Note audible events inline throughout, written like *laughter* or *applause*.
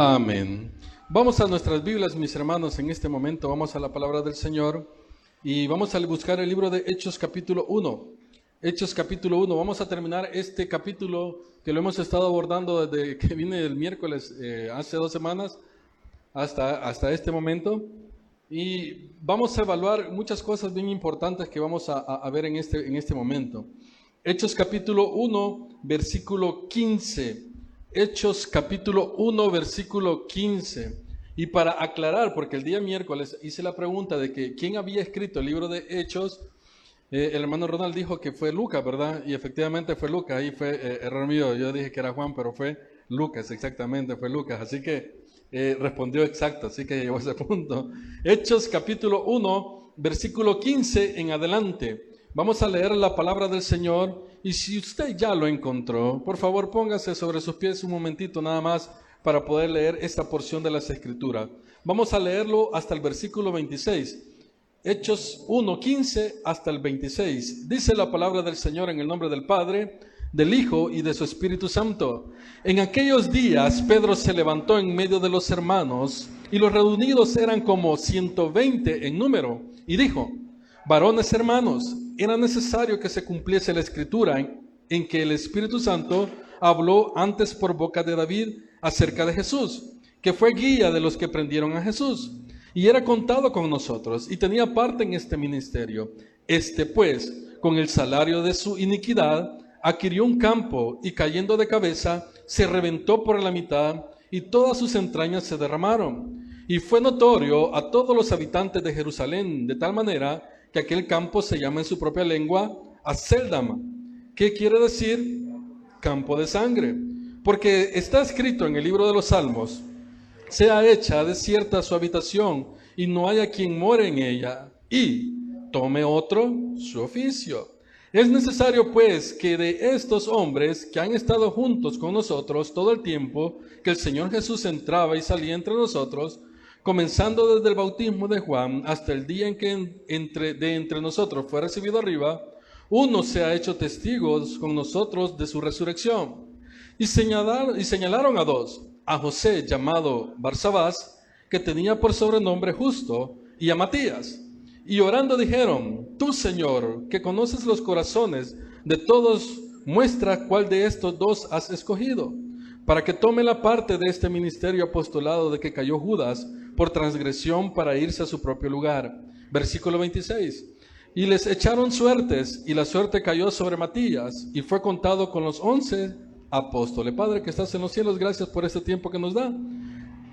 Amén. Vamos a nuestras Biblias, mis hermanos, en este momento vamos a la palabra del Señor y vamos a buscar el libro de Hechos capítulo 1. Hechos capítulo 1. Vamos a terminar este capítulo que lo hemos estado abordando desde *laughs* que vine el miércoles, eh, hace dos semanas, hasta, hasta este momento. Y vamos a evaluar muchas cosas bien importantes que vamos a, a ver en este, en este momento. Hechos capítulo 1, versículo 15. Hechos capítulo 1, versículo 15. Y para aclarar, porque el día miércoles hice la pregunta de que quién había escrito el libro de Hechos, eh, el hermano Ronald dijo que fue Lucas, ¿verdad? Y efectivamente fue Lucas, ahí fue eh, error mío, yo dije que era Juan, pero fue Lucas, exactamente, fue Lucas. Así que eh, respondió exacto, así que llegó a ese punto. Hechos capítulo 1, versículo 15 en adelante. Vamos a leer la palabra del Señor y si usted ya lo encontró, por favor póngase sobre sus pies un momentito nada más para poder leer esta porción de las Escrituras. Vamos a leerlo hasta el versículo 26. Hechos 1, 15 hasta el 26. Dice la palabra del Señor en el nombre del Padre, del Hijo y de su Espíritu Santo. En aquellos días Pedro se levantó en medio de los hermanos y los reunidos eran como 120 en número y dijo, varones hermanos, era necesario que se cumpliese la escritura en, que el Espíritu Santo habló antes por boca de David acerca de Jesús, que fue guía de los que prendieron a Jesús, y era contado con nosotros, y tenía parte en este ministerio. Este pues, con el salario de su iniquidad, adquirió un campo, y cayendo de cabeza, se reventó por la mitad, y todas sus entrañas se derramaron. Y fue notorio a todos los habitantes de Jerusalén, de tal manera que aquel campo se llama en su propia lengua Aceldama. ¿Qué quiere decir? Campo de sangre. Porque está escrito en el libro de los Salmos, sea hecha desierta su habitación y no haya quien more en ella, y tome otro su oficio. Es necesario pues que de estos hombres que han estado juntos con nosotros todo el tiempo que el Señor Jesús entraba y salía entre nosotros, comenzando desde el bautismo de Juan hasta el día en que entre, de entre nosotros fue recibido arriba, uno se ha hecho testigos con nosotros de su resurrección. Y y señalaron a dos, a José llamado Barsabás, que tenía por sobrenombre justo, y a Matías. Y orando dijeron, tú Señor, que conoces los corazones de todos, muestra cuál de estos dos has escogido, para que tome la parte de este ministerio apostolado de que cayó Judas por transgresión para irse a su propio lugar. Versículo 26. Y les echaron suertes, y la suerte cayó sobre Matías, y fue contado con los once apóstoles. Padre que estás en los cielos, gracias por este tiempo que nos da.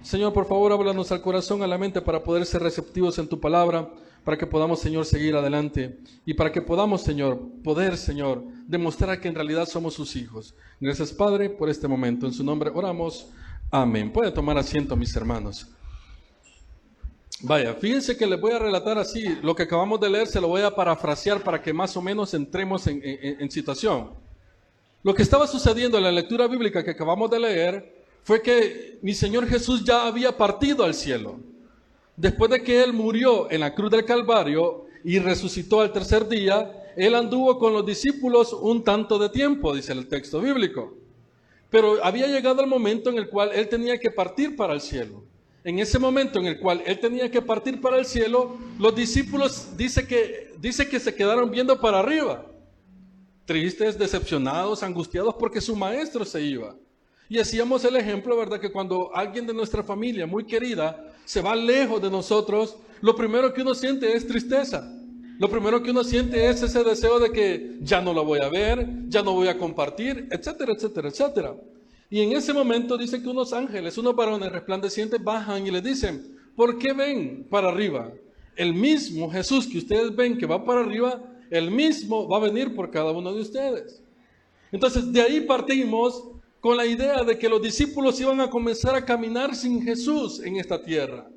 Señor, por favor, háblanos al corazón, a la mente, para poder ser receptivos en tu palabra, para que podamos, Señor, seguir adelante, y para que podamos, Señor, poder, Señor, demostrar que en realidad somos sus hijos. Gracias, Padre, por este momento. En su nombre oramos. Amén. Puede tomar asiento, mis hermanos. Vaya, fíjense que les voy a relatar así, lo que acabamos de leer se lo voy a parafrasear para que más o menos entremos en, situación. Lo que estaba sucediendo en la lectura bíblica que acabamos de leer fue que mi Señor Jesús ya había partido al cielo. Después de que Él murió en la cruz del Calvario y resucitó al tercer día, Él anduvo con los discípulos un tanto de tiempo, dice el texto bíblico. Pero había llegado el momento en el cual Él tenía que partir para el cielo en ese momento en el cual él tenía que partir para el cielo, los discípulos dice que, dice que se quedaron viendo para arriba, tristes, decepcionados, angustiados porque su maestro se iba. Y hacíamos el ejemplo, ¿verdad? Que cuando alguien de nuestra familia muy querida se va lejos de nosotros, lo primero que uno siente es tristeza. Lo primero que uno siente es ese deseo de que ya no la voy a ver, ya no voy a compartir, etcétera, etcétera, etcétera. Y en ese momento dice que unos ángeles, unos varones resplandecientes bajan y le dicen, ¿por qué ven para arriba? El mismo Jesús que ustedes ven que va para arriba, el mismo va a venir por cada uno de ustedes. Entonces de ahí partimos con la idea de que los discípulos iban a comenzar a caminar sin Jesús en esta tierra.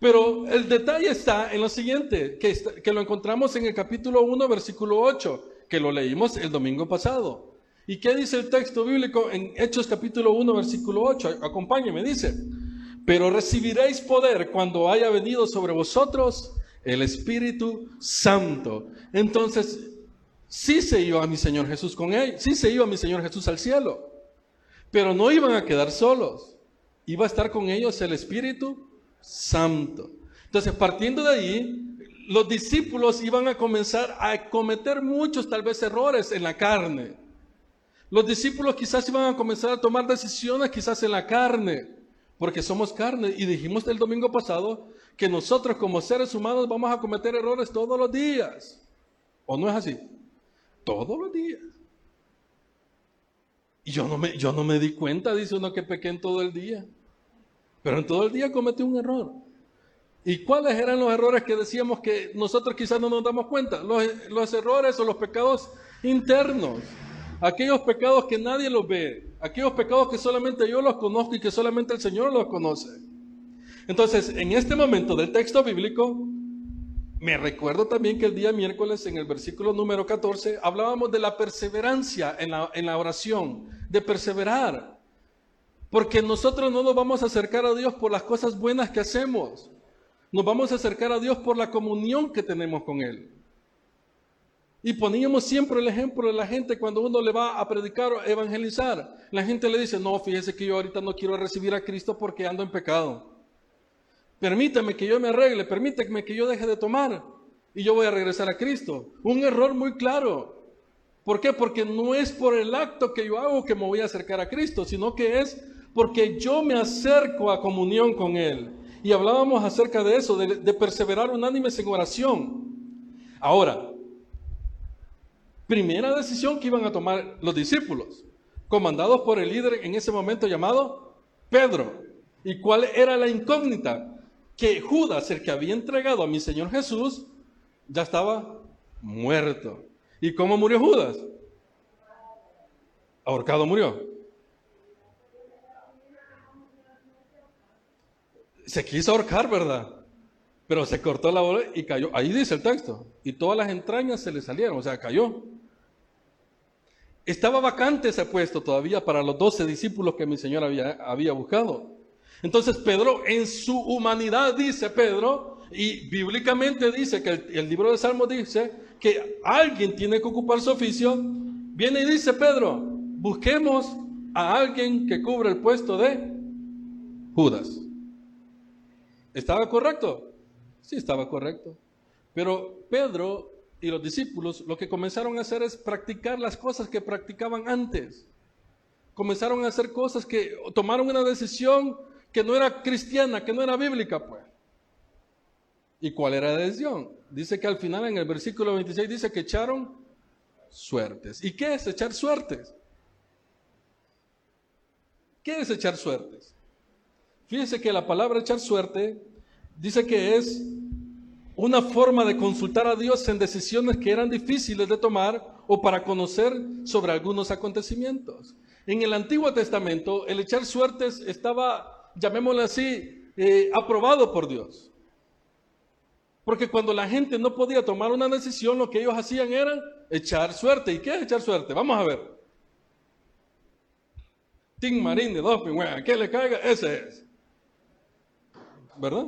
Pero el detalle está en lo siguiente, que, que lo encontramos en el capítulo 1, versículo 8, que lo leímos el domingo pasado. ¿Y qué dice el texto bíblico en Hechos capítulo 1, versículo 8? Acompáñeme, dice, pero recibiréis poder cuando haya venido sobre vosotros el Espíritu Santo. Entonces, sí se iba a mi Señor Jesús con él, sí se iba a mi Señor Jesús al cielo, pero no iban a quedar solos. iba a estar con ellos el Espíritu Santo. Entonces, partiendo de ahí, los discípulos iban a comenzar a cometer muchos tal vez errores en la carne. Los discípulos quizás iban a comenzar a tomar decisiones quizás en la carne, porque somos carne. Y dijimos el domingo pasado que nosotros como seres humanos vamos a cometer errores todos los días. ¿O no es así? Todos los días. Y yo no me, yo no me di cuenta, dice uno, que pequé en todo el día. Pero en todo el día cometí un error. ¿Y cuáles eran los errores que decíamos que nosotros quizás no nos damos cuenta? Los, los errores o los pecados internos. Aquellos pecados que nadie los ve. Aquellos pecados que solamente yo los conozco y que solamente el Señor los conoce. Entonces, en este momento del texto bíblico, me recuerdo también que el día miércoles en el versículo número 14 hablábamos de la perseverancia en la, en la oración, de perseverar. Porque nosotros no nos vamos a acercar a Dios por las cosas buenas que hacemos. Nos vamos a acercar a Dios por la comunión que tenemos con Él. Y poníamos siempre el ejemplo de la gente cuando uno le va a predicar o evangelizar. La gente le dice, no, fíjese que yo ahorita no quiero recibir a Cristo porque ando en pecado. Permítame que yo me arregle, permítame que yo deje de tomar y yo voy a regresar a Cristo. Un error muy claro. ¿Por qué? Porque no es por el acto que yo hago que me voy a acercar a Cristo, sino que es porque yo me acerco a comunión con Él. Y hablábamos acerca de eso, de, de perseverar unánimes en oración. Ahora, primera decisión que iban a tomar los discípulos, comandados por el líder en ese momento llamado Pedro. ¿Y cuál era la incógnita? Que Judas, el que había entregado a mi Señor Jesús, ya estaba muerto. ¿Y cómo murió Judas? Ahorcado murió. se quiso ahorcar, ¿verdad? Pero se cortó la bola y cayó. Ahí dice el texto. Y todas las entrañas se le salieron, o sea, cayó. Estaba vacante ese puesto todavía para los doce discípulos que mi Señor había, había buscado. Entonces Pedro, en su humanidad, dice Pedro, y bíblicamente dice que el, libro de Salmos dice que alguien tiene que ocupar su oficio, viene y dice Pedro, busquemos a alguien que cubra el puesto de Judas. ¿Estaba correcto? Sí, estaba correcto. Pero Pedro y los discípulos lo que comenzaron a hacer es practicar las cosas que practicaban antes. Comenzaron a hacer cosas que tomaron una decisión que no era cristiana, que no era bíblica, pues. ¿Y cuál era la decisión? Dice que al final en el versículo 26 dice que echaron suertes. ¿Y qué es echar suertes? ¿Qué es echar suertes? Fíjense que la palabra echar suerte dice que es una forma de consultar a Dios en decisiones que eran difíciles de tomar o para conocer sobre algunos acontecimientos. En el Antiguo Testamento, el echar suertes estaba, llamémoslo así, eh, aprobado por Dios. Porque cuando la gente no podía tomar una decisión, lo que ellos hacían era echar suerte. ¿Y qué es echar suerte? Vamos a ver. Tim Marín de Doping, ¿qué le caiga? Ese es. ¿verdad?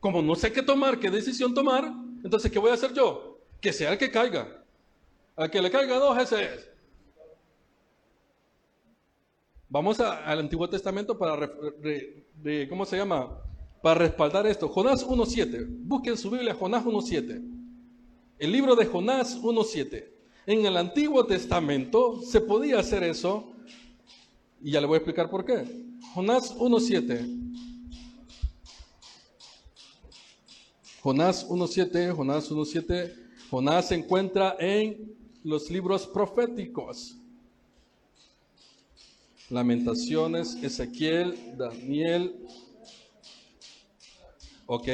Como no sé qué tomar, qué decisión tomar, entonces, ¿qué voy a hacer yo? Que sea el que caiga. Al que le caiga dos, ese es. Vamos al Antiguo Testamento para, ¿cómo se llama? Para respaldar esto. Jonás 1.7. Busquen su Biblia, Jonás 1.7. El libro de Jonás 1.7. En el Antiguo Testamento se podía hacer eso. Y ya le voy a explicar por qué. Jonás 1.7. Jonás 1.7, Jonás 1.7, Jonás se encuentra en los libros proféticos. Lamentaciones, Ezequiel, Daniel. ¿Ok?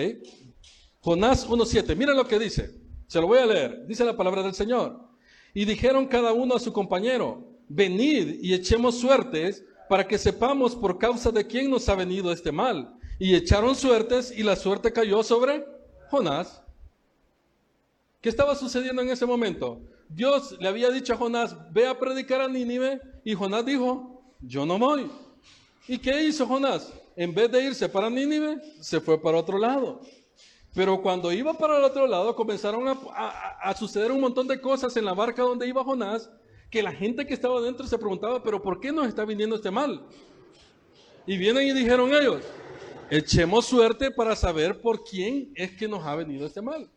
Jonás 1.7, mira lo que dice. Se lo voy a leer. Dice la palabra del Señor. Y dijeron cada uno a su compañero, venid y echemos suertes para que sepamos por causa de quién nos ha venido este mal. Y echaron suertes y la suerte cayó sobre Jonás. ¿Qué estaba sucediendo en ese momento? Dios le había dicho a Jonás, ve a predicar a Nínive, y Jonás dijo, yo no voy. ¿Y qué hizo Jonás? En vez de irse para Nínive, se fue para otro lado. Pero cuando iba para el otro lado, comenzaron a, a, suceder un montón de cosas en la barca donde iba Jonás, que la gente que estaba dentro se preguntaba, pero ¿por qué nos está viniendo este mal? Y vienen y dijeron ellos, echemos suerte para saber por quién es que nos ha venido este mal.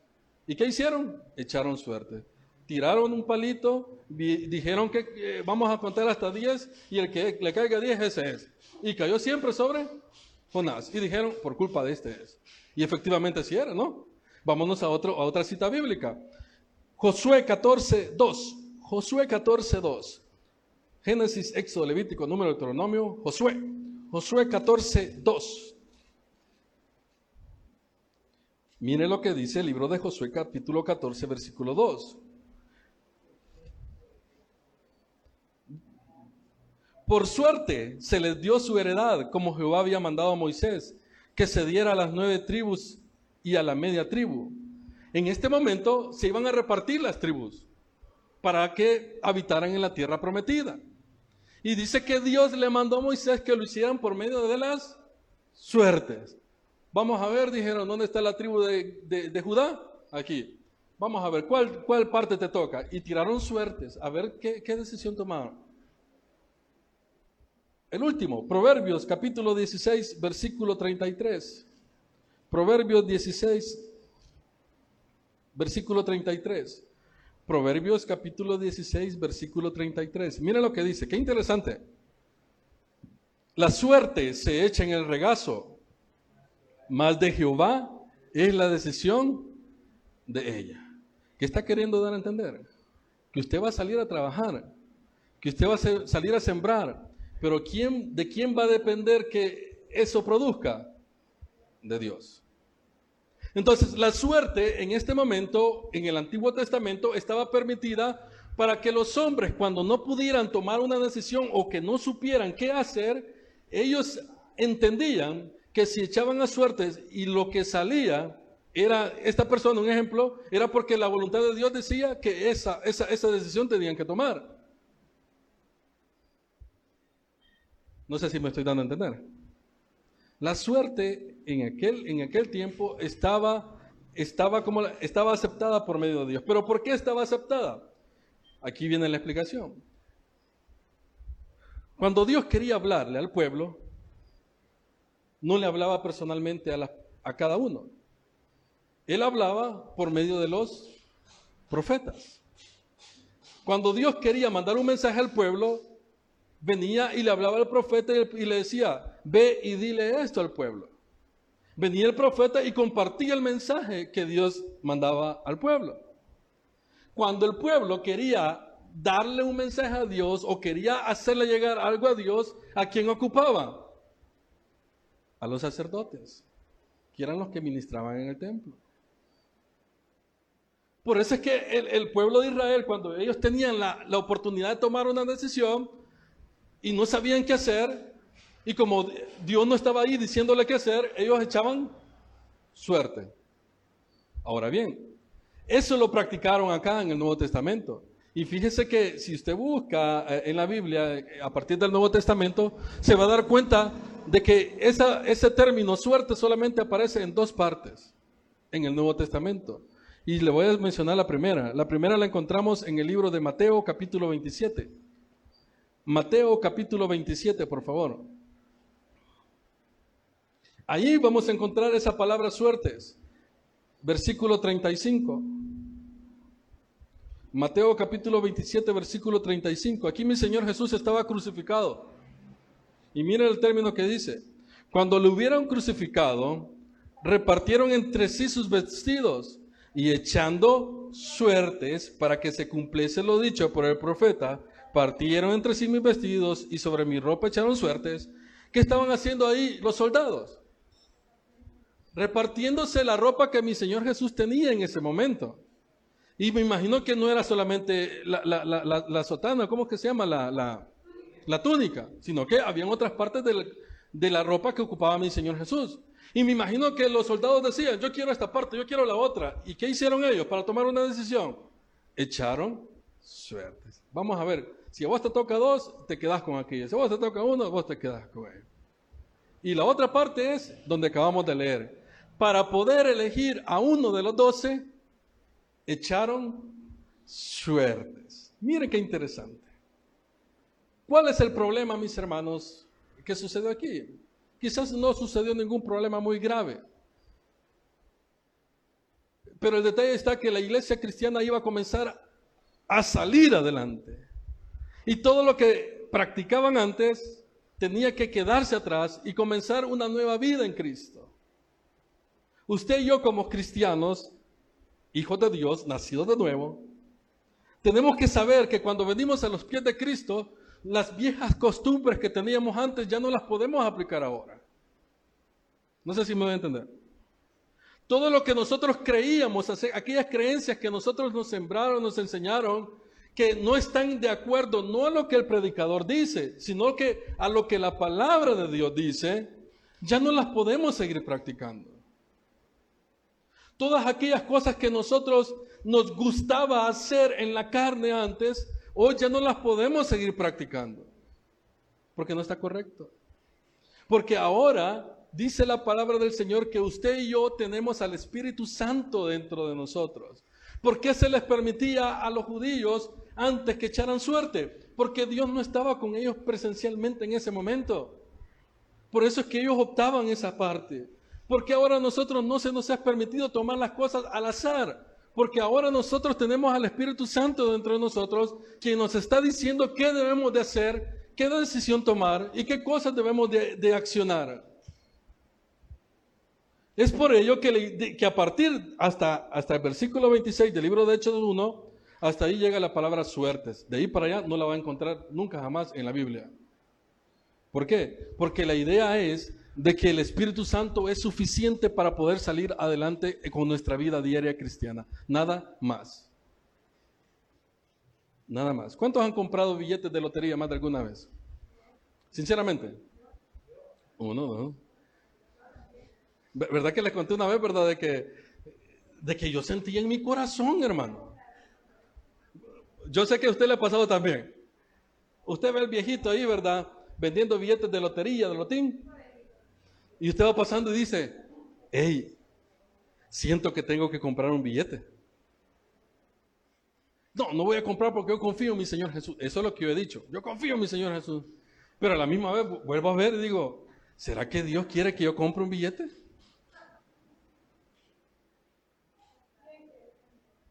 ¿Y qué hicieron? Echaron suerte. Tiraron un palito, dijeron que eh, vamos a contar hasta 10 y el que le caiga 10 ese es. Y cayó siempre sobre Jonás. Y dijeron, por culpa de este es. Y efectivamente así era, ¿no? Vámonos a, otro, a otra cita bíblica. Josué 14, 2. Josué 14, 2. Génesis, Éxodo, Levítico, Número, Deuteronomio, Josué. Josué 14, 2. Mire lo que dice el libro de Josué capítulo 14, versículo 2. Por suerte se les dio su heredad, como Jehová había mandado a Moisés, que se diera a las nueve tribus y a la media tribu. En este momento se iban a repartir las tribus para que habitaran en la tierra prometida. Y dice que Dios le mandó a Moisés que lo hicieran por medio de las suertes. Vamos a ver, dijeron, ¿dónde está la tribu de, Judá? Aquí. Vamos a ver, ¿cuál, ¿cuál, parte te toca? Y tiraron suertes, a ver qué, qué decisión tomaron. El último, Proverbios capítulo 16, versículo 33. Proverbios 16, versículo 33. Proverbios capítulo 16, versículo 33. Mira lo que dice, qué interesante. La suerte se echa en el regazo, más de Jehová es la decisión de ella. ¿Qué está queriendo dar a entender? Que usted va a salir a trabajar, que usted va a salir a sembrar, pero ¿quién, ¿de quién va a depender que eso produzca? De Dios. Entonces, la suerte en este momento, en el Antiguo Testamento, estaba permitida para que los hombres, cuando no pudieran tomar una decisión o que no supieran qué hacer, ellos entendían que si echaban a suertes y lo que salía era, esta persona, un ejemplo, era porque la voluntad de Dios decía que esa, esa, esa decisión tenían que tomar. No sé si me estoy dando a entender. La suerte en aquel, en aquel tiempo estaba, estaba, como, estaba aceptada por medio de Dios. ¿Pero por qué estaba aceptada? Aquí viene la explicación. Cuando Dios quería hablarle al pueblo, no le hablaba personalmente a, a cada uno. Él hablaba por medio de los profetas. Cuando Dios quería mandar un mensaje al pueblo, venía y le hablaba al profeta y le decía, ve y dile esto al pueblo. Venía el profeta y compartía el mensaje que Dios mandaba al pueblo. Cuando el pueblo quería darle un mensaje a Dios o quería hacerle llegar algo a Dios, ¿a quién ocupaba? A los sacerdotes, que eran los que ministraban en el templo. Por eso es que el, pueblo de Israel, cuando ellos tenían la, la oportunidad de tomar una decisión y no sabían qué hacer, y como Dios no estaba ahí diciéndole qué hacer, ellos echaban suerte. Ahora bien, eso lo practicaron acá en el Nuevo Testamento. Y fíjese que si usted busca eh, en la Biblia, a partir del Nuevo Testamento, se va a dar cuenta de que ese término suerte solamente aparece en dos partes en el Nuevo Testamento. Y le voy a mencionar la primera. La primera la encontramos en el libro de Mateo capítulo 27. Mateo capítulo 27, por favor. Allí vamos a encontrar esa palabra suertes. Versículo 35. Mateo capítulo 27, versículo 35. Aquí mi Señor Jesús estaba crucificado. Y miren el término que dice. Cuando lo hubieron crucificado, repartieron entre sí sus vestidos y echando suertes para que se cumpliese lo dicho por el profeta, partieron entre sí mis vestidos y sobre mi ropa echaron suertes. ¿Qué estaban haciendo ahí los soldados? repartiéndose la ropa que mi Señor Jesús tenía en ese momento. Y me imagino que no era solamente la, sotana, ¿cómo que se llama? La, túnica, sino que habían otras partes de la ropa que ocupaba mi Señor Jesús. Y me imagino que los soldados decían, yo quiero esta parte, yo quiero la otra. ¿Y qué hicieron ellos para tomar una decisión? Echaron suertes. Vamos a ver, si a vos te toca dos, te quedas con aquella. Si a vos te toca uno, vos te quedas con él. Y la otra parte es donde acabamos de leer para poder elegir a uno de los doce, echaron suertes. Miren qué interesante. ¿Cuál es el problema, mis hermanos, ¿Qué sucedió aquí? Quizás no sucedió ningún problema muy grave. Pero el detalle está que la iglesia cristiana iba a comenzar a salir adelante. Y todo lo que practicaban antes tenía que quedarse atrás y comenzar una nueva vida en Cristo. Usted y yo como cristianos, hijos de Dios, nacidos de nuevo, tenemos que saber que cuando venimos a los pies de Cristo, las viejas costumbres que teníamos antes ya no las podemos aplicar ahora. No sé si me voy a entender. Todo lo que nosotros creíamos, aquellas creencias que nosotros nos sembraron, nos enseñaron, que no están de acuerdo no a lo que el predicador dice, sino que a lo que la palabra de Dios dice, ya no las podemos seguir practicando. Todas aquellas cosas que nosotros nos gustaba hacer en la carne antes, hoy ya no las podemos seguir practicando. Porque no está correcto. Porque ahora dice la palabra del Señor que usted y yo tenemos al Espíritu Santo dentro de nosotros. ¿Por qué se les permitía a los judíos antes que echaran suerte? Porque Dios no estaba con ellos presencialmente en ese momento. Por eso es que ellos optaban esa parte. Porque ahora nosotros no se nos ha permitido tomar las cosas al azar. Porque ahora nosotros tenemos al Espíritu Santo dentro de nosotros, quien nos está diciendo qué debemos de hacer, qué decisión tomar y qué cosas debemos de, accionar. Es por ello que, que, a partir hasta, hasta el versículo 26 del libro de Hechos 1, hasta ahí llega la palabra suertes. De ahí para allá no la va a encontrar nunca jamás en la Biblia. ¿Por qué? Porque la idea es de que el Espíritu Santo es suficiente para poder salir adelante con nuestra vida diaria cristiana. Nada más. Nada más. ¿Cuántos han comprado billetes de lotería más de alguna vez? Sinceramente. Uno, dos. ¿Verdad que les conté una vez, verdad? De que, de que yo sentía en mi corazón, hermano. Yo sé que a usted le ha pasado también. Usted ve el viejito ahí, ¿verdad? Vendiendo billetes de lotería, de lotín. Y usted va pasando y dice, hey, siento que tengo que comprar un billete. No, no voy a comprar porque yo confío en mi Señor Jesús. Eso es lo que yo he dicho. Yo confío en mi Señor Jesús. Pero a la misma vez vuelvo a ver y digo, ¿será que Dios quiere que yo compre un billete?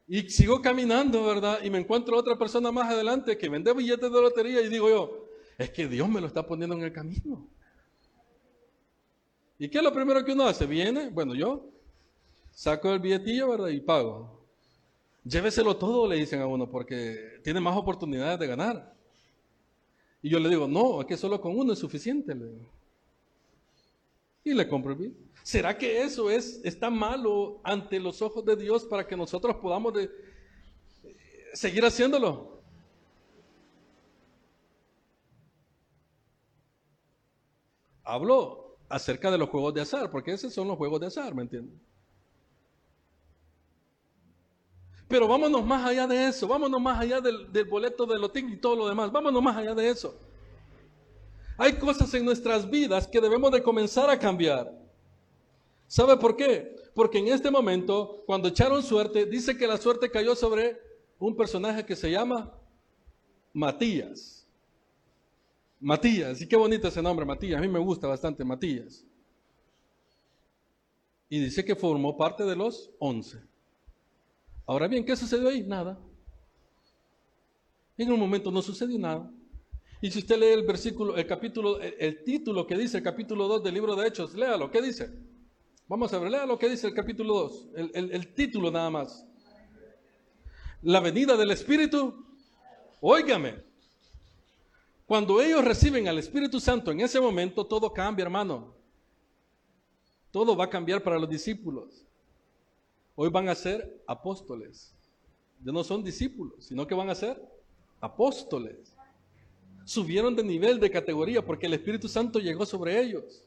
Y sigo caminando, ¿verdad? Y me encuentro otra persona más adelante que vende billetes de lotería y digo yo, es que Dios me lo está poniendo en el camino. ¿Y qué es lo primero que uno hace? Viene, bueno, yo saco el billetillo. Y pago. Lléveselo todo, le dicen a uno, porque tiene más oportunidades de ganar. Y yo le digo, no, es que solo con uno es suficiente. Y le compro el billete. ¿Será que eso es, está malo ante los ojos de Dios para que nosotros podamos de, seguir haciéndolo? Hablo acerca de los juegos de azar, porque esos son los juegos de azar, ¿me entienden? Pero vámonos más allá de eso, vámonos más allá del, boleto de lotín y todo lo demás, vámonos más allá de eso. Hay cosas en nuestras vidas que debemos de comenzar a cambiar. ¿Sabe por qué? Porque en este momento, cuando echaron suerte, dice que la suerte cayó sobre un personaje que se llama Matías. Matías, y qué bonito ese nombre, Matías, a mí me gusta bastante Matías. Y dice que formó parte de los once. Ahora bien, ¿qué sucedió ahí? Nada. En un momento no sucedió nada. Y si usted lee el versículo, el capítulo, el, el título que dice el capítulo 2 del libro de Hechos, léalo, ¿qué dice? Vamos a ver, lea lo que dice el capítulo 2, el, título nada más. La venida del Espíritu. Óigame, cuando ellos reciben al Espíritu Santo en ese momento, todo cambia, hermano. Todo va a cambiar para los discípulos. Hoy van a ser apóstoles. Ya no son discípulos, sino que van a ser apóstoles. Subieron de nivel, de categoría, porque el Espíritu Santo llegó sobre ellos.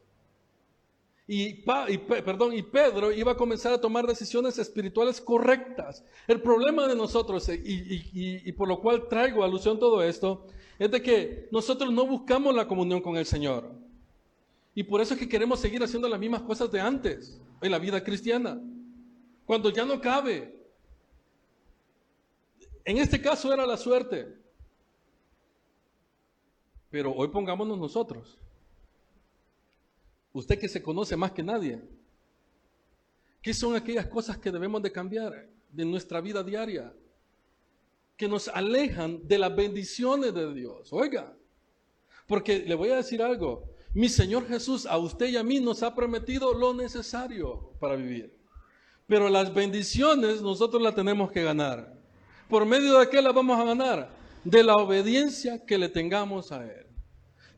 Y, perdón, y Pedro iba a comenzar a tomar decisiones espirituales correctas. El problema de nosotros, eh, y, por lo cual traigo alusión todo esto, es de que nosotros no buscamos la comunión con el Señor. Y por eso es que queremos seguir haciendo las mismas cosas de antes en la vida cristiana. Cuando ya no cabe. En este caso era la suerte. Pero hoy pongámonos nosotros. Usted que se conoce más que nadie. ¿Qué son aquellas cosas que debemos de cambiar de nuestra vida diaria? Que nos alejan de las bendiciones de Dios. Oiga, porque le voy a decir algo. Mi Señor Jesús a usted y a mí nos ha prometido lo necesario para vivir. Pero las bendiciones nosotros las tenemos que ganar. ¿Por medio de qué las vamos a ganar? De la obediencia que le tengamos a Él.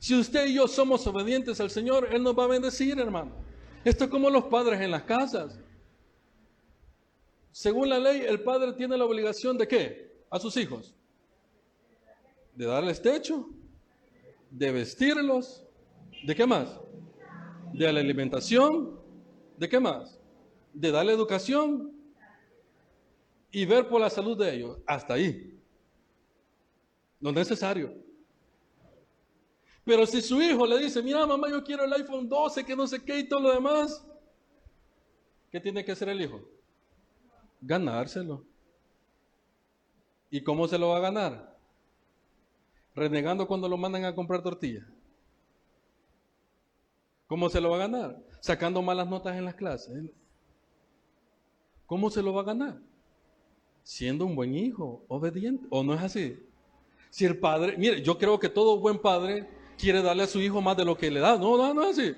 Si usted y yo somos obedientes al Señor, Él nos va a bendecir, hermano. Esto es como los padres en las casas. Según la ley, el padre tiene la obligación de qué? A sus hijos. De darles techo, de vestirlos, ¿de qué más? De la alimentación, ¿de qué más? De darle educación y ver por la salud de ellos. Hasta ahí. Lo necesario. Pero si su hijo le dice, mira mamá, yo quiero el iPhone 12, que no sé qué y todo lo demás, ¿qué tiene que hacer el hijo? Ganárselo. ¿Y cómo se lo va a ganar? Renegando cuando lo mandan a comprar tortilla. ¿Cómo se lo va a ganar? Sacando malas notas en las clases. ¿Cómo se lo va a ganar? Siendo un buen hijo, obediente. ¿O no es así? Si el padre, mire, yo creo que todo buen padre quiere darle a su hijo más de lo que le da. No, no, no es así.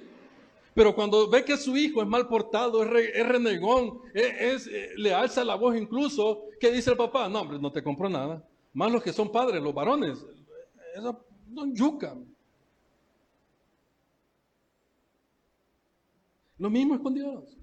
Pero cuando ve que su hijo es mal portado, es, renegón, es, eh, le alza la voz incluso, ¿qué dice el papá? No, hombre, no te compro nada. Más los que son padres, los varones. Eso no yuca. Lo mismo es con Dios.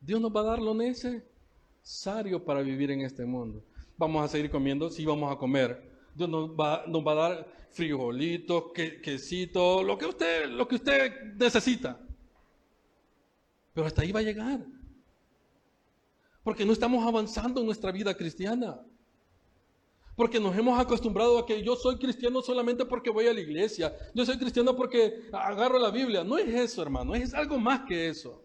Dios nos va a dar lo necesario para vivir en este mundo. Vamos a seguir comiendo, sí vamos a comer. Dios nos va, nos va a dar frijolitos, que, quesito, lo que usted, lo que usted necesita. Pero hasta ahí va a llegar. Porque no estamos avanzando en nuestra vida cristiana. Porque nos hemos acostumbrado a que yo soy cristiano solamente porque voy a la iglesia. Yo soy cristiano porque agarro la Biblia. No es eso, hermano. Es algo más que eso.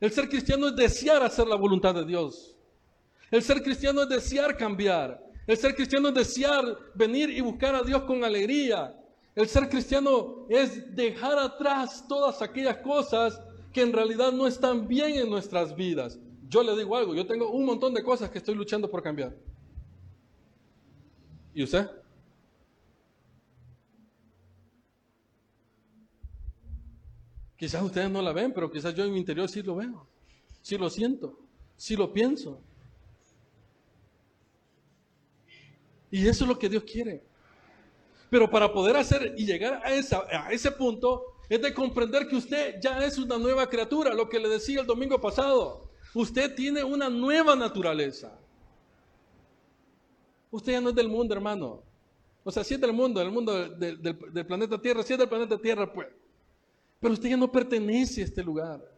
El ser cristiano es desear hacer la voluntad de Dios. El ser cristiano es desear cambiar. El ser cristiano es desear venir y buscar a Dios con alegría. El ser cristiano es dejar atrás todas aquellas cosas que en realidad no están bien en nuestras vidas. Yo le digo algo, yo tengo un montón de cosas que estoy luchando por cambiar. ¿Y usted? Quizás ustedes no la ven, pero quizás yo en mi interior sí lo veo, sí lo siento, sí lo pienso. Y eso es lo que Dios quiere. Pero para poder hacer y llegar a, ese punto, es de comprender que usted ya es una nueva criatura, lo que le decía el domingo pasado. Usted tiene una nueva naturaleza. Usted ya no es del mundo, hermano. O sea, si es del mundo, del mundo del, del planeta Tierra, si es del planeta Tierra, pues. Pero usted ya no pertenece a este lugar.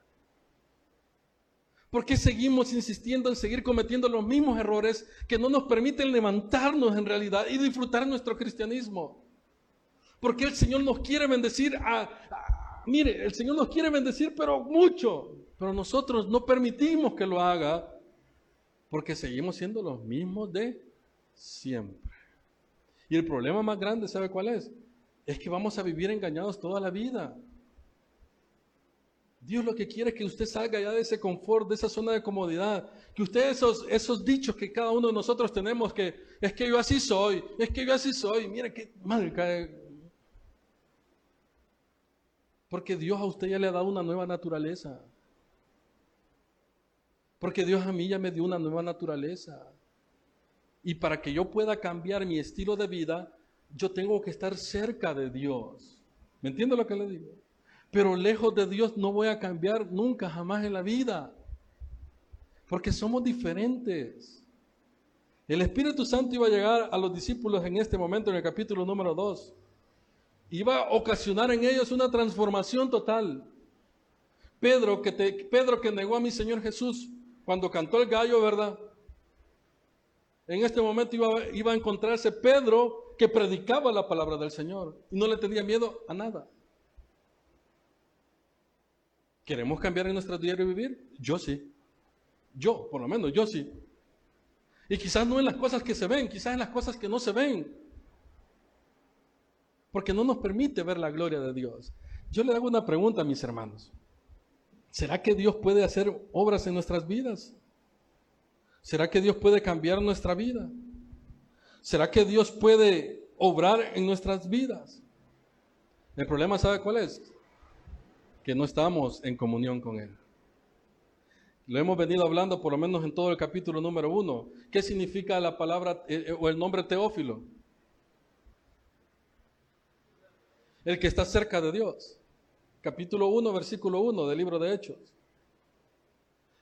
¿Por qué seguimos insistiendo en seguir cometiendo los mismos errores que no nos permiten levantarnos en realidad y disfrutar nuestro cristianismo? Porque el Señor nos quiere bendecir mire, el Señor nos quiere bendecir pero mucho, pero nosotros no permitimos que lo haga porque seguimos siendo los mismos de siempre. Y el problema más grande, ¿sabe cuál es? Es que vamos a vivir engañados toda la vida. Dios lo que quiere es que usted salga ya de ese confort, de esa zona de comodidad. Que usted esos, esos dichos que cada uno de nosotros tenemos, que es que yo así soy, es que yo así soy, mire qué mal cae. Porque Dios a usted ya le ha dado una nueva naturaleza. Porque Dios a mí ya me dio una nueva naturaleza. Y para que yo pueda cambiar mi estilo de vida, yo tengo que estar cerca de Dios. ¿Me entiende lo que le digo? Pero lejos de Dios no voy a cambiar nunca, jamás en la vida. Porque somos diferentes. El Espíritu Santo iba a llegar a los discípulos en este momento, en el capítulo número 2. Iba a ocasionar en ellos una transformación total. Pedro que, Pedro que negó a mi Señor Jesús cuando cantó el gallo, ¿verdad? En este momento iba, iba a encontrarse Pedro que predicaba la palabra del Señor y no le tenía miedo a nada. ¿Queremos cambiar en nuestro diario vivir? Yo sí. Yo, por lo menos, yo sí. Y quizás no en las cosas que se ven, quizás en las cosas que no se ven. Porque no nos permite ver la gloria de Dios. Yo le hago una pregunta a mis hermanos. ¿Será que Dios puede hacer obras en nuestras vidas? ¿Será que Dios puede cambiar nuestra vida? ¿Será que Dios puede obrar en nuestras vidas? El problema, ¿sabe cuál es? Que no estamos en comunión con Él. Lo hemos venido hablando por lo menos en todo el capítulo número uno. ¿Qué significa la palabra eh, eh, o el nombre Teófilo? El que está cerca de Dios. Capítulo 1, versículo 1 del libro de Hechos.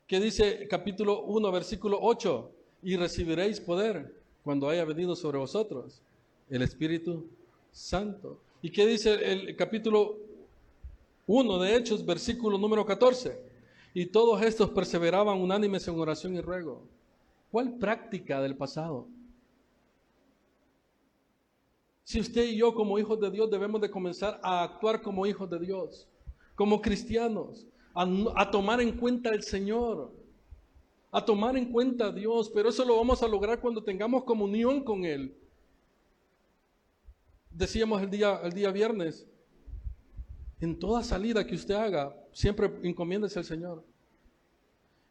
¿Qué dice capítulo 1, versículo 8? Y recibiréis poder cuando haya venido sobre vosotros el Espíritu Santo. ¿Y qué dice el capítulo 1 de Hechos, versículo número 14? Y todos estos perseveraban unánimes en oración y ruego. ¿Cuál práctica del pasado? Si usted y yo como hijos de Dios debemos de comenzar a actuar como hijos de Dios, como cristianos, a, tomar en cuenta el Señor, a tomar en cuenta a Dios, pero eso lo vamos a lograr cuando tengamos comunión con Él. Decíamos el día, el día viernes, en toda salida que usted haga, siempre encomiéndese al Señor.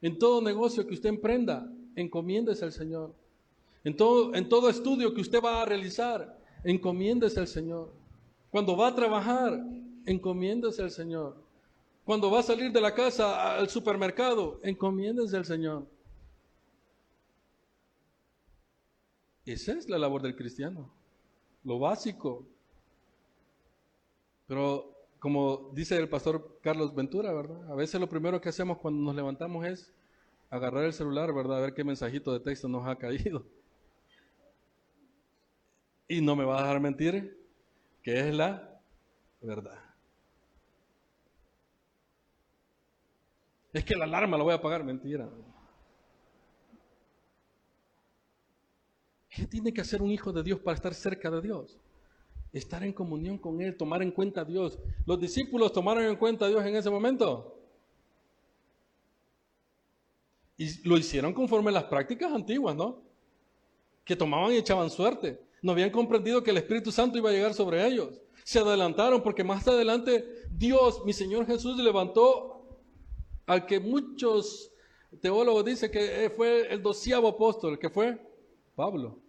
En todo negocio que usted emprenda, encomiéndese al Señor. En todo, en todo estudio que usted va a realizar, encomiéndese al Señor. Cuando va a trabajar, encomiéndese al Señor. Cuando va a salir de la casa al supermercado, encomiéndese al Señor. Esa es la labor del cristiano, lo básico. Pero como dice el pastor Carlos Ventura, ¿verdad? A veces lo primero que hacemos cuando nos levantamos es agarrar el celular, ¿verdad? A ver qué mensajito de texto nos ha caído. Y no me va a dejar mentir que es la verdad. Es que la alarma la voy a apagar, mentira. ¿Qué tiene que hacer un hijo de Dios para estar cerca de Dios? Estar en comunión con Él, tomar en cuenta a Dios. ¿Los discípulos tomaron en cuenta a Dios en ese momento? Y lo hicieron conforme a las prácticas antiguas, ¿no? Que tomaban y echaban suerte. No habían comprendido que el Espíritu Santo iba a llegar sobre ellos. Se adelantaron porque más adelante Dios, mi Señor Jesús, levantó al que muchos teólogos dicen que fue el doceavo apóstol, que fue Pablo.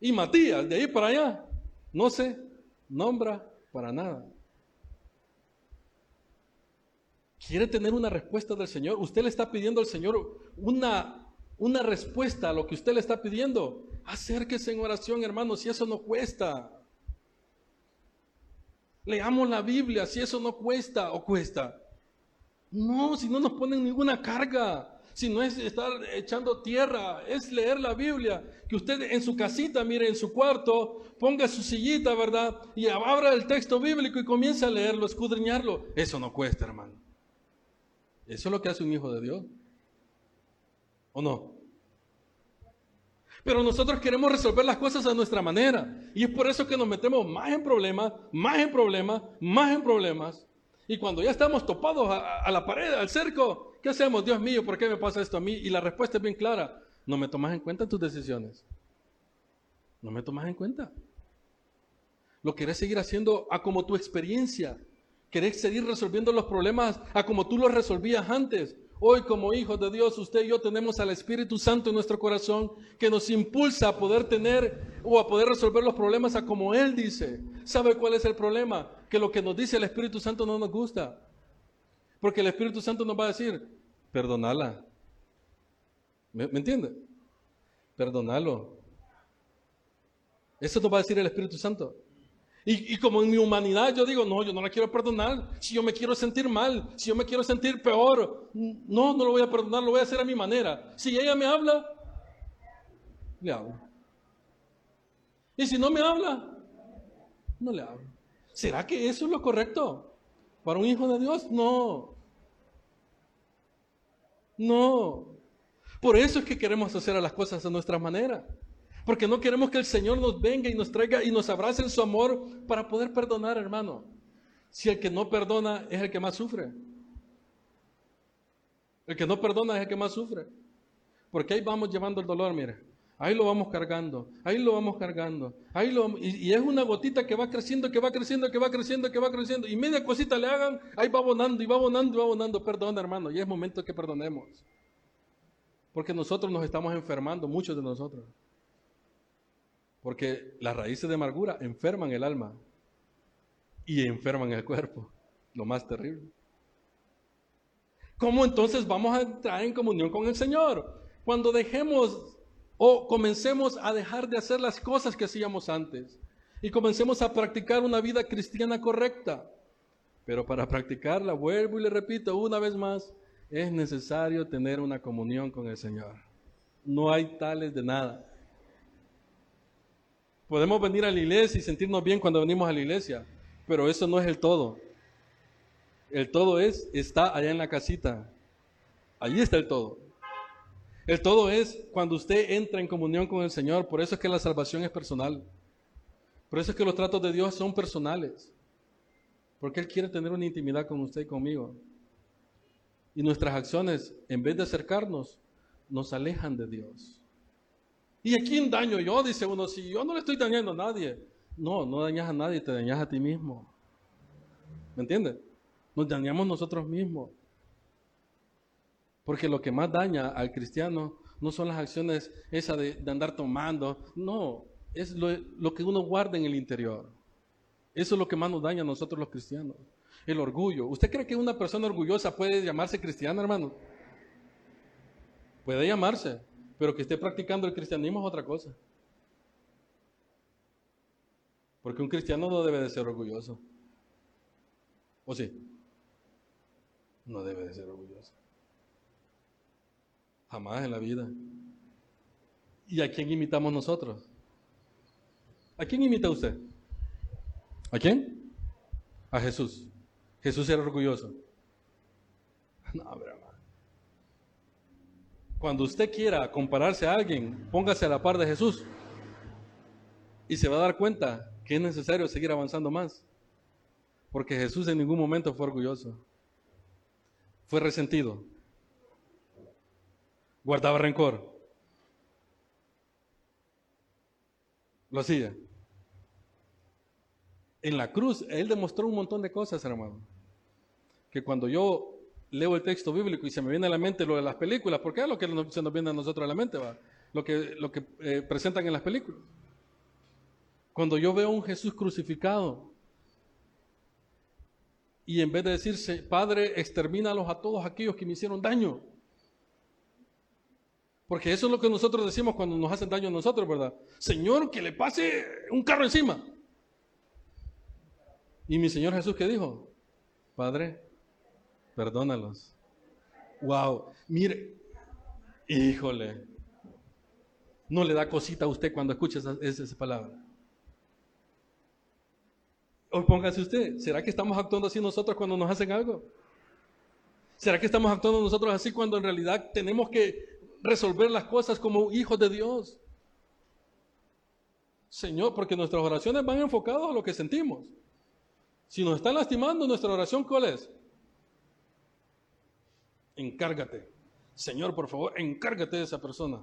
Y Matías, de ahí para allá, no se nombra para nada. ¿Quiere tener una respuesta del Señor? Usted le está pidiendo al Señor una, una respuesta a lo que usted le está pidiendo. Acérquese en oración, hermano, si eso no cuesta. Leamos la Biblia, si eso no cuesta o cuesta. No, si no nos ponen ninguna carga si no es estar echando tierra, es leer la Biblia. Que usted en su casita, mire, en su cuarto, ponga su sillita, ¿verdad? Y abra el texto bíblico y comience a leerlo, escudriñarlo. Eso no cuesta, hermano. Eso es lo que hace un hijo de Dios. ¿O no? Pero nosotros queremos resolver las cosas a nuestra manera. Y es por eso que nos metemos más en problemas, más en problemas, más en problemas. Y cuando ya estamos topados a la pared, al cerco, ¿Qué hacemos? Dios mío, ¿por qué me pasa esto a mí? Y la respuesta es bien clara. No me tomas en cuenta tus decisiones. No me tomas en cuenta. Lo querés seguir haciendo a como tu experiencia. Querés seguir resolviendo los problemas a como tú los resolvías antes. Hoy como hijos de Dios, usted y yo tenemos al Espíritu Santo en nuestro corazón que nos impulsa a poder tener o a poder resolver los problemas a como Él dice. ¿Sabe cuál es el problema? Que lo que nos dice el Espíritu Santo no nos gusta. Porque el Espíritu Santo nos va a decir, perdonala. ¿Me, entiende? Perdonalo. Eso nos va a decir el Espíritu Santo. Y, y, como en mi humanidad yo digo, no, yo no la quiero perdonar. Si yo me quiero sentir mal, si yo me quiero sentir peor, no, no lo voy a perdonar, lo voy a hacer a mi manera. Si ella me habla, le hablo. Y si no me habla, no le hablo. ¿Será que eso es lo correcto? ¿Para un hijo de Dios? No. No. Por eso es que queremos hacer las cosas a nuestra manera. Porque no queremos que el Señor nos venga y nos traiga y nos abrace en su amor para poder perdonar, hermano. Si el que no perdona es el que más sufre. El que no perdona es el que más sufre. Porque ahí vamos llevando el dolor, mire. Ahí lo vamos cargando, ahí lo vamos cargando, ahí lo y, y, es una gotita que va creciendo, que va creciendo, que va creciendo, que va creciendo, y media cosita le hagan, ahí va abonando y va abonando y va abonando. Perdón, hermano, y es momento que perdonemos. Porque nosotros nos estamos enfermando, muchos de nosotros. Porque las raíces de amargura enferman el alma y enferman el cuerpo, lo más terrible. ¿Cómo entonces vamos a entrar en comunión con el Señor? Cuando dejemos o comencemos a dejar de hacer las cosas que hacíamos antes y comencemos a practicar una vida cristiana correcta. Pero para practicarla, vuelvo y le repito una vez más, es necesario tener una comunión con el Señor. No hay tales de nada. Podemos venir a la iglesia y sentirnos bien cuando venimos a la iglesia, pero eso no es el todo. El todo es, está allá en la casita. Allí está el todo. El todo es cuando usted entra en comunión con el Señor. Por eso es que la salvación es personal. Por eso es que los tratos de Dios son personales. Porque Él quiere tener una intimidad con usted y conmigo. Y nuestras acciones, en vez de acercarnos, nos alejan de Dios. ¿Y a quién daño yo? Dice uno, si yo no le estoy dañando a nadie. No, no dañas a nadie, te dañas a ti mismo. ¿Me entiendes? Nos dañamos nosotros mismos. Porque lo que más daña al cristiano no son las acciones esas de, andar tomando, no, es lo, que uno guarda en el interior. Eso es lo que más nos daña a nosotros los cristianos. El orgullo. ¿Usted cree que una persona orgullosa puede llamarse cristiana, hermano? Puede llamarse, pero que esté practicando el cristianismo es otra cosa. Porque un cristiano no debe de ser orgulloso. ¿O sí? No debe de ser orgulloso. Jamás en la vida. ¿Y a quién imitamos nosotros? ¿A quién imita usted? ¿A quién? A Jesús. Jesús era orgulloso. No, hermano. Cuando usted quiera compararse a alguien, póngase a la par de Jesús. Y se va a dar cuenta que es necesario seguir avanzando más. Porque Jesús en ningún momento fue orgulloso. Fue resentido guardaba rencor. Lo hacía. En la cruz, Él demostró un montón de cosas, hermano. Que cuando yo leo el texto bíblico y se me viene a la mente lo de las películas, porque es lo que se nos viene a nosotros a la mente, va. Lo que, lo que eh, presentan en las películas. Cuando yo veo a un Jesús crucificado y en vez de decirse, Padre, extermínalos a todos aquellos que me hicieron daño, porque eso es lo que nosotros decimos cuando nos hacen daño a nosotros, ¿verdad? Señor, que le pase un carro encima. Y mi Señor Jesús, ¿qué dijo? Padre, perdónalos. Wow, mire, híjole, no le da cosita a usted cuando escucha esa, esa palabra. O póngase usted, ¿será que estamos actuando así nosotros cuando nos hacen algo? ¿Será que estamos actuando nosotros así cuando en realidad tenemos que resolver las cosas como hijos de Dios. Señor, porque nuestras oraciones van enfocadas a lo que sentimos. Si nos están lastimando, nuestra oración, ¿cuál es? Encárgate. Señor, por favor, encárgate de esa persona.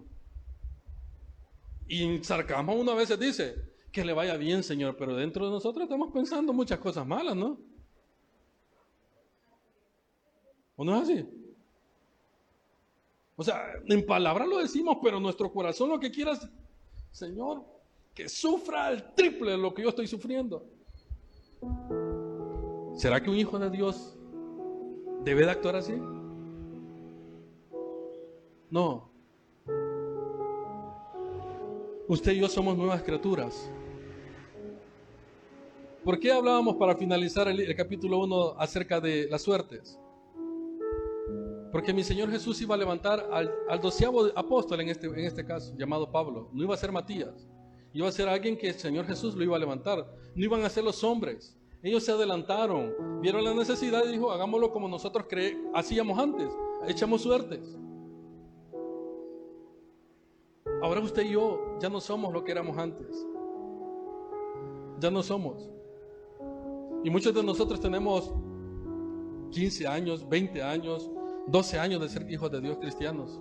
Y sarcasmo una vez dice, que le vaya bien, Señor, pero dentro de nosotros estamos pensando muchas cosas malas, ¿no? ¿O no es así? O sea, en palabras lo decimos, pero nuestro corazón lo que quiera es, Señor, que sufra el triple de lo que yo estoy sufriendo. ¿Será que un hijo de Dios debe de actuar así? No. Usted y yo somos nuevas criaturas. ¿Por qué hablábamos para finalizar el, el capítulo 1 acerca de las suertes? Porque mi Señor Jesús iba a levantar al, al doceavo apóstol en este, en este caso, llamado Pablo. No iba a ser Matías. Iba a ser alguien que el Señor Jesús lo iba a levantar. No iban a ser los hombres. Ellos se adelantaron, vieron la necesidad y dijo, hagámoslo como nosotros hacíamos antes. Echamos suertes. Ahora usted y yo ya no somos lo que éramos antes. Ya no somos. Y muchos de nosotros tenemos 15 años, 20 años, 12 años de ser hijos de Dios cristianos,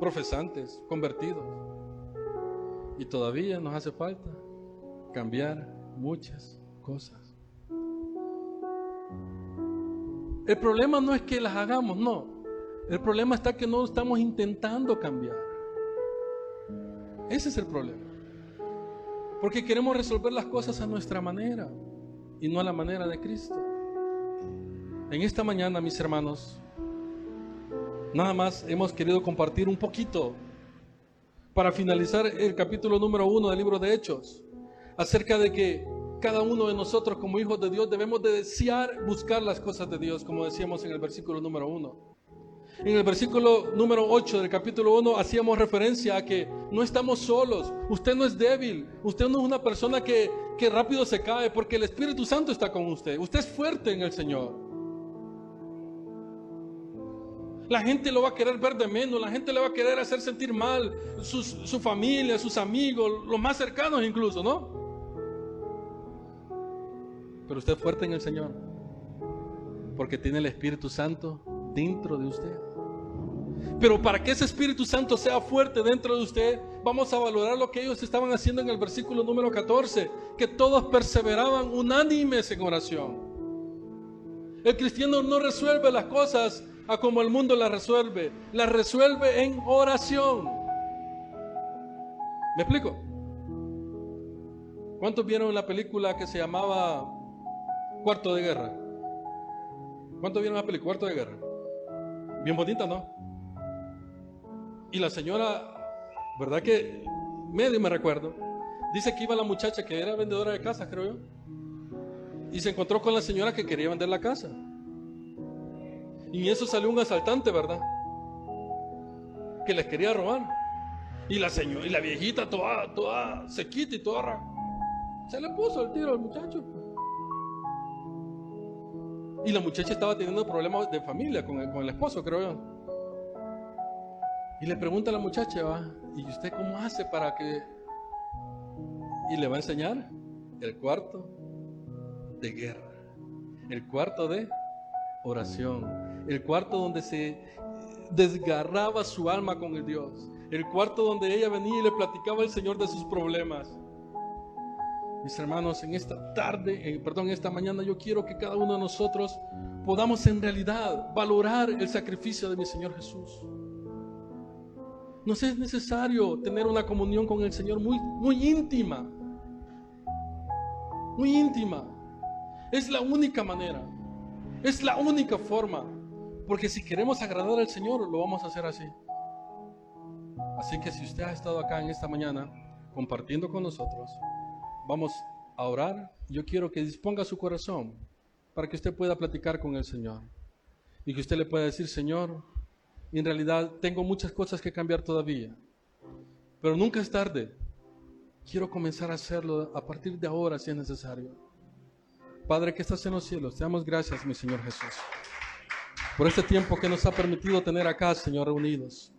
profesantes, convertidos. Y todavía nos hace falta cambiar muchas cosas. El problema no es que las hagamos, no. El problema está que no estamos intentando cambiar. Ese es el problema. Porque queremos resolver las cosas a nuestra manera y no a la manera de Cristo. En esta mañana, mis hermanos, nada más hemos querido compartir un poquito para finalizar el capítulo número uno del libro de Hechos, acerca de que cada uno de nosotros como hijos de Dios debemos de desear buscar las cosas de Dios, como decíamos en el versículo número uno. En el versículo número 8 del capítulo 1 hacíamos referencia a que no estamos solos, usted no es débil, usted no es una persona que, que rápido se cae porque el Espíritu Santo está con usted, usted es fuerte en el Señor. La gente lo va a querer ver de menos, la gente le va a querer hacer sentir mal, su familia, sus amigos, los más cercanos incluso, ¿no? Pero usted es fuerte en el Señor, porque tiene el Espíritu Santo dentro de usted. Pero para que ese Espíritu Santo sea fuerte dentro de usted, vamos a valorar lo que ellos estaban haciendo en el versículo número 14, que todos perseveraban unánimes en oración. El cristiano no resuelve las cosas a como el mundo la resuelve. La resuelve en oración. ¿Me explico? ¿Cuántos vieron la película que se llamaba Cuarto de Guerra? ¿Cuántos vieron la película Cuarto de Guerra? Bien bonita, ¿no? Y la señora, ¿verdad que medio me recuerdo? Dice que iba la muchacha que era vendedora de casa, creo yo. Y se encontró con la señora que quería vender la casa. Y eso salió un asaltante, ¿verdad? Que les quería robar. Y la señora, y la viejita toda, toda sequita y toda Se le puso el tiro al muchacho. Y la muchacha estaba teniendo problemas de familia con el, con el esposo, creo yo. Y le pregunta a la muchacha, ¿va? ¿y usted cómo hace para que... Y le va a enseñar el cuarto de guerra, el cuarto de oración, el cuarto donde se desgarraba su alma con el Dios, el cuarto donde ella venía y le platicaba al Señor de sus problemas. Mis hermanos, en esta tarde, perdón, en esta mañana, yo quiero que cada uno de nosotros podamos en realidad valorar el sacrificio de mi Señor Jesús. Nos es necesario tener una comunión con el Señor muy, muy íntima. Muy íntima. Es la única manera. Es la única forma porque si queremos agradar al Señor, lo vamos a hacer así. Así que si usted ha estado acá en esta mañana compartiendo con nosotros, vamos a orar. Yo quiero que disponga su corazón para que usted pueda platicar con el Señor. Y que usted le pueda decir, Señor, en realidad tengo muchas cosas que cambiar todavía. Pero nunca es tarde. Quiero comenzar a hacerlo a partir de ahora si es necesario. Padre que estás en los cielos, te damos gracias, mi Señor Jesús por este tiempo que nos ha permitido tener acá, Señor, reunidos.